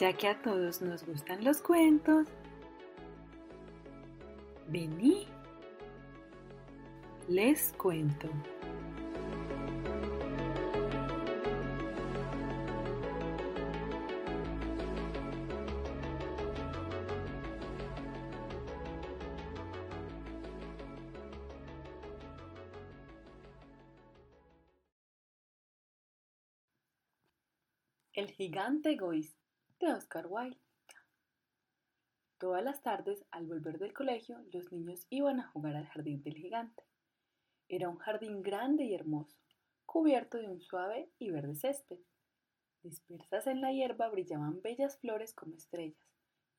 Ya que a todos nos gustan los cuentos, vení, les cuento. El gigante egoísta de Oscar Wilde. Todas las tardes, al volver del colegio, los niños iban a jugar al jardín del gigante. Era un jardín grande y hermoso, cubierto de un suave y verde césped. Dispersas en la hierba brillaban bellas flores como estrellas,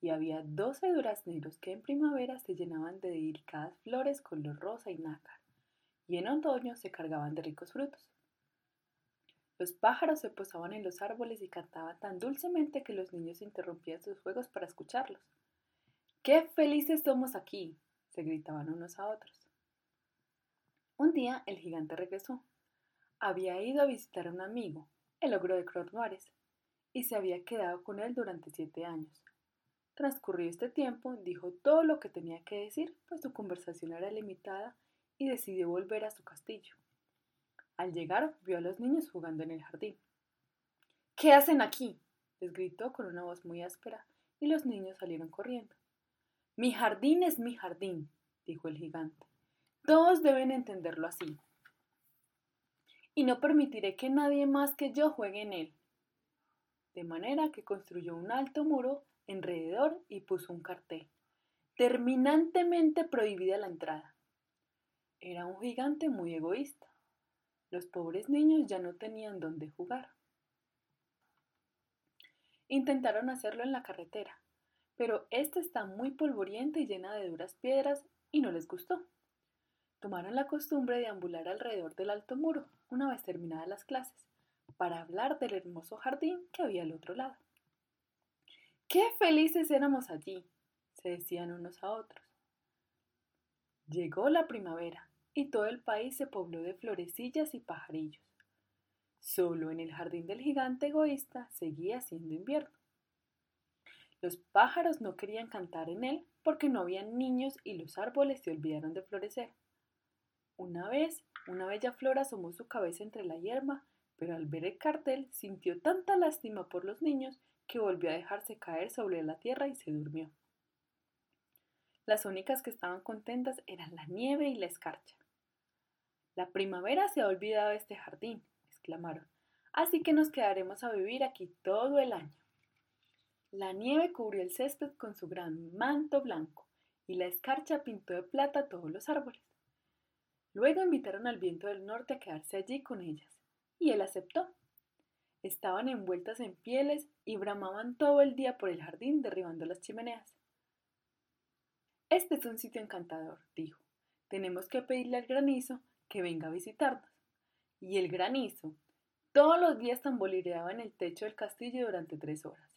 y había doce durazneros que en primavera se llenaban de delicadas flores color rosa y nácar, y en otoño se cargaban de ricos frutos. Los pájaros se posaban en los árboles y cantaban tan dulcemente que los niños interrumpían sus juegos para escucharlos. ¡Qué felices somos aquí! se gritaban unos a otros. Un día el gigante regresó. Había ido a visitar a un amigo, el ogro de Cronoares, y se había quedado con él durante siete años. Transcurrido este tiempo, dijo todo lo que tenía que decir, pues su conversación era limitada, y decidió volver a su castillo. Al llegar, vio a los niños jugando en el jardín. ¿Qué hacen aquí? les gritó con una voz muy áspera, y los niños salieron corriendo. Mi jardín es mi jardín, dijo el gigante. Todos deben entenderlo así. Y no permitiré que nadie más que yo juegue en él. De manera que construyó un alto muro alrededor y puso un cartel. Terminantemente prohibida la entrada. Era un gigante muy egoísta. Los pobres niños ya no tenían dónde jugar. Intentaron hacerlo en la carretera, pero ésta está muy polvorienta y llena de duras piedras y no les gustó. Tomaron la costumbre de ambular alrededor del alto muro, una vez terminadas las clases, para hablar del hermoso jardín que había al otro lado. ¡Qué felices éramos allí! se decían unos a otros. Llegó la primavera y todo el país se pobló de florecillas y pajarillos. Solo en el jardín del gigante egoísta seguía siendo invierno. Los pájaros no querían cantar en él porque no habían niños y los árboles se olvidaron de florecer. Una vez, una bella flor asomó su cabeza entre la hierba, pero al ver el cartel sintió tanta lástima por los niños que volvió a dejarse caer sobre la tierra y se durmió. Las únicas que estaban contentas eran la nieve y la escarcha. La primavera se ha olvidado de este jardín, exclamaron, así que nos quedaremos a vivir aquí todo el año. La nieve cubrió el césped con su gran manto blanco y la escarcha pintó de plata todos los árboles. Luego invitaron al viento del norte a quedarse allí con ellas, y él aceptó. Estaban envueltas en pieles y bramaban todo el día por el jardín derribando las chimeneas. Este es un sitio encantador, dijo. Tenemos que pedirle al granizo que venga a visitarnos. Y el granizo todos los días tamborileaba en el techo del castillo durante tres horas,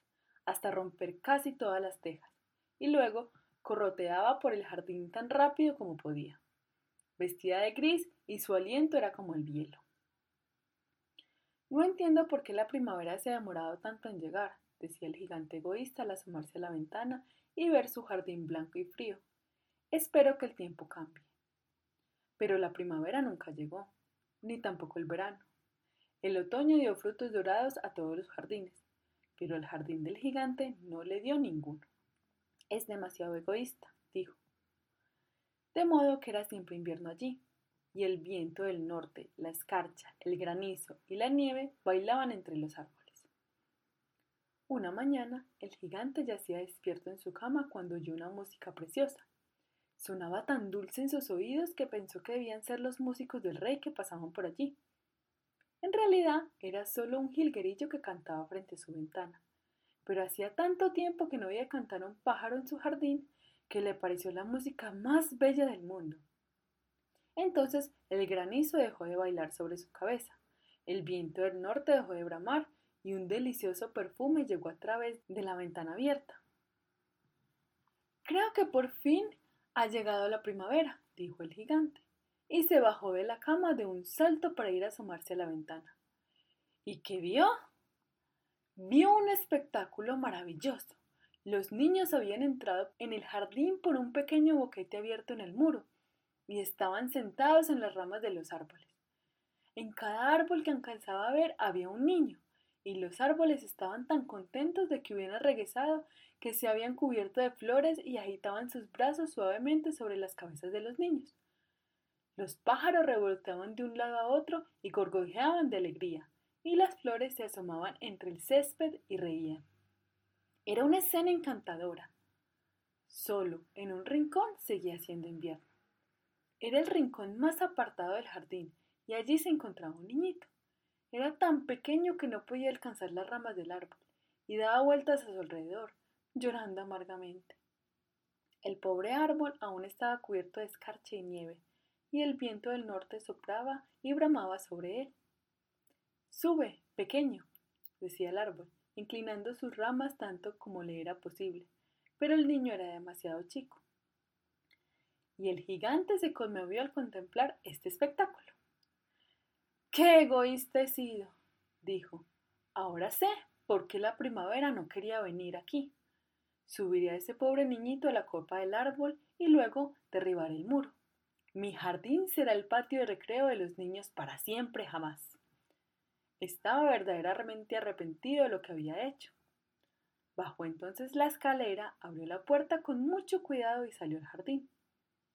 hasta romper casi todas las tejas, y luego corroteaba por el jardín tan rápido como podía. Vestía de gris y su aliento era como el hielo. No entiendo por qué la primavera se ha demorado tanto en llegar, decía el gigante egoísta al asomarse a la ventana y ver su jardín blanco y frío. Espero que el tiempo cambie. Pero la primavera nunca llegó, ni tampoco el verano. El otoño dio frutos dorados a todos los jardines, pero el jardín del gigante no le dio ninguno. Es demasiado egoísta, dijo. De modo que era siempre invierno allí, y el viento del norte, la escarcha, el granizo y la nieve bailaban entre los árboles. Una mañana, el gigante yacía despierto en su cama cuando oyó una música preciosa. Sonaba tan dulce en sus oídos que pensó que debían ser los músicos del rey que pasaban por allí. En realidad era solo un jilguerillo que cantaba frente a su ventana, pero hacía tanto tiempo que no había cantar un pájaro en su jardín que le pareció la música más bella del mundo. Entonces el granizo dejó de bailar sobre su cabeza, el viento del norte dejó de bramar y un delicioso perfume llegó a través de la ventana abierta. Creo que por fin ha llegado la primavera, dijo el gigante, y se bajó de la cama de un salto para ir a asomarse a la ventana. ¿Y qué vio? vio un espectáculo maravilloso. Los niños habían entrado en el jardín por un pequeño boquete abierto en el muro y estaban sentados en las ramas de los árboles. En cada árbol que alcanzaba a ver había un niño, y los árboles estaban tan contentos de que hubieran regresado que se habían cubierto de flores y agitaban sus brazos suavemente sobre las cabezas de los niños. Los pájaros revoloteaban de un lado a otro y gorgojeaban de alegría, y las flores se asomaban entre el césped y reían. Era una escena encantadora. Solo en un rincón seguía siendo invierno. Era el rincón más apartado del jardín, y allí se encontraba un niñito. Era tan pequeño que no podía alcanzar las ramas del árbol, y daba vueltas a su alrededor, llorando amargamente. El pobre árbol aún estaba cubierto de escarcha y nieve, y el viento del norte soplaba y bramaba sobre él. Sube, pequeño, decía el árbol, inclinando sus ramas tanto como le era posible, pero el niño era demasiado chico y el gigante se conmovió al contemplar este espectáculo. ¡Qué egoísta he sido! dijo. Ahora sé por qué la primavera no quería venir aquí. Subiré a ese pobre niñito a la copa del árbol y luego derribaré el muro. Mi jardín será el patio de recreo de los niños para siempre jamás. Estaba verdaderamente arrepentido de lo que había hecho. Bajó entonces la escalera, abrió la puerta con mucho cuidado y salió al jardín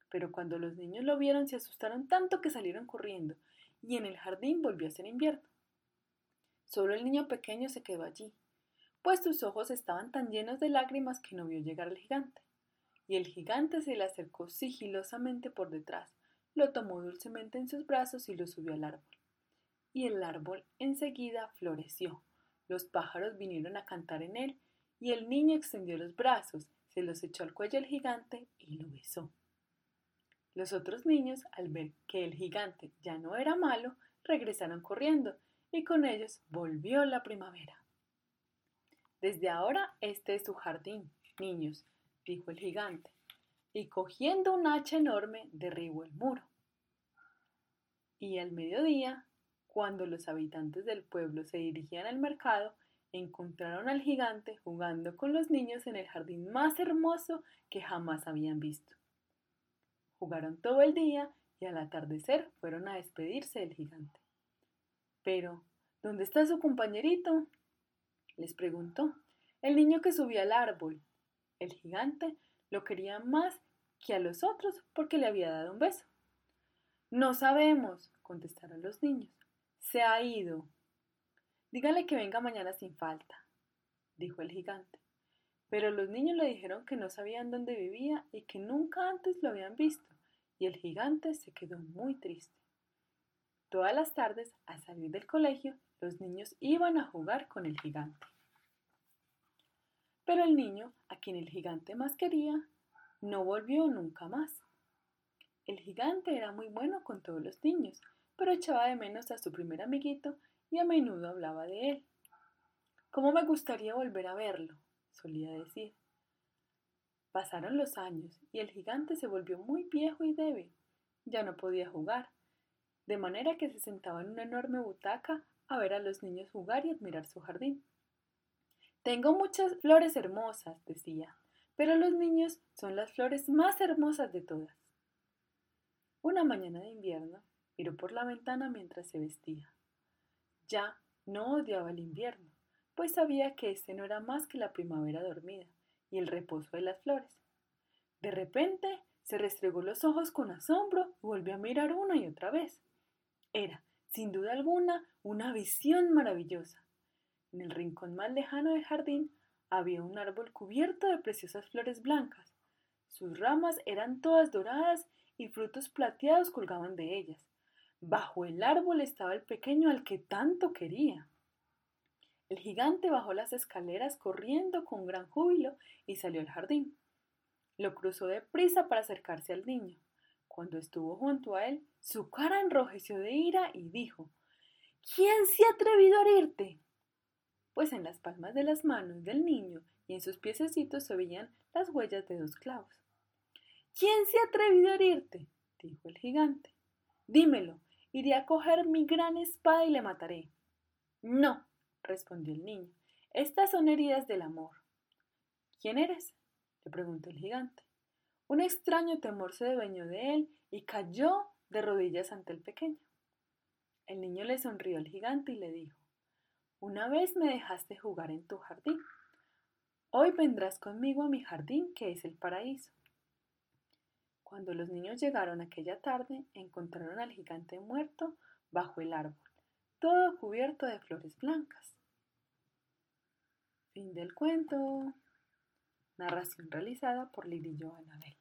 pero cuando los niños lo vieron se asustaron tanto que salieron corriendo, y en el jardín volvió a ser invierno. Solo el niño pequeño se quedó allí, pues sus ojos estaban tan llenos de lágrimas que no vio llegar al gigante. Y el gigante se le acercó sigilosamente por detrás, lo tomó dulcemente en sus brazos y lo subió al árbol. Y el árbol enseguida floreció. Los pájaros vinieron a cantar en él, y el niño extendió los brazos, se los echó al cuello al gigante y lo besó. Los otros niños, al ver que el gigante ya no era malo, regresaron corriendo, y con ellos volvió la primavera. Desde ahora este es su jardín, niños, dijo el gigante, y cogiendo un hacha enorme derribó el muro. Y al mediodía, cuando los habitantes del pueblo se dirigían al mercado, encontraron al gigante jugando con los niños en el jardín más hermoso que jamás habían visto. Jugaron todo el día y al atardecer fueron a despedirse del gigante. Pero, ¿dónde está su compañerito? les preguntó. El niño que subía al árbol. El gigante lo quería más que a los otros porque le había dado un beso. No sabemos, contestaron los niños. Se ha ido. Dígale que venga mañana sin falta, dijo el gigante. Pero los niños le dijeron que no sabían dónde vivía y que nunca antes lo habían visto, y el gigante se quedó muy triste. Todas las tardes, al salir del colegio, los niños iban a jugar con el gigante. Pero el niño, a quien el gigante más quería, no volvió nunca más. El gigante era muy bueno con todos los niños, pero echaba de menos a su primer amiguito y a menudo hablaba de él. ¿Cómo me gustaría volver a verlo? Solía decir. Pasaron los años y el gigante se volvió muy viejo y débil. Ya no podía jugar, de manera que se sentaba en una enorme butaca a ver a los niños jugar y admirar su jardín. Tengo muchas flores hermosas, decía, pero los niños son las flores más hermosas de todas. Una mañana de invierno miró por la ventana mientras se vestía. Ya no odiaba el invierno, pues sabía que este no era más que la primavera dormida y el reposo de las flores. De repente se restregó los ojos con asombro y volvió a mirar una y otra vez. Era, sin duda alguna, una visión maravillosa. En el rincón más lejano del jardín había un árbol cubierto de preciosas flores blancas. Sus ramas eran todas doradas y frutos plateados colgaban de ellas. Bajo el árbol estaba el pequeño al que tanto quería. El gigante bajó las escaleras corriendo con gran júbilo y salió al jardín. Lo cruzó deprisa para acercarse al niño. Cuando estuvo junto a él, su cara enrojeció de ira y dijo ¿Quién se ha atrevido a herirte? Pues en las palmas de las manos del niño y en sus piececitos se veían las huellas de dos clavos. ¿Quién se ha atrevido a herirte? dijo el gigante. Dímelo, iré a coger mi gran espada y le mataré. No, respondió el niño. Estas son heridas del amor. ¿Quién eres? le preguntó el gigante. Un extraño temor se dueñó de él y cayó de rodillas ante el pequeño. El niño le sonrió al gigante y le dijo, Una vez me dejaste jugar en tu jardín. Hoy vendrás conmigo a mi jardín, que es el paraíso. Cuando los niños llegaron aquella tarde, encontraron al gigante muerto bajo el árbol, todo cubierto de flores blancas. Fin del cuento. Narración realizada por Lirillo Anabel.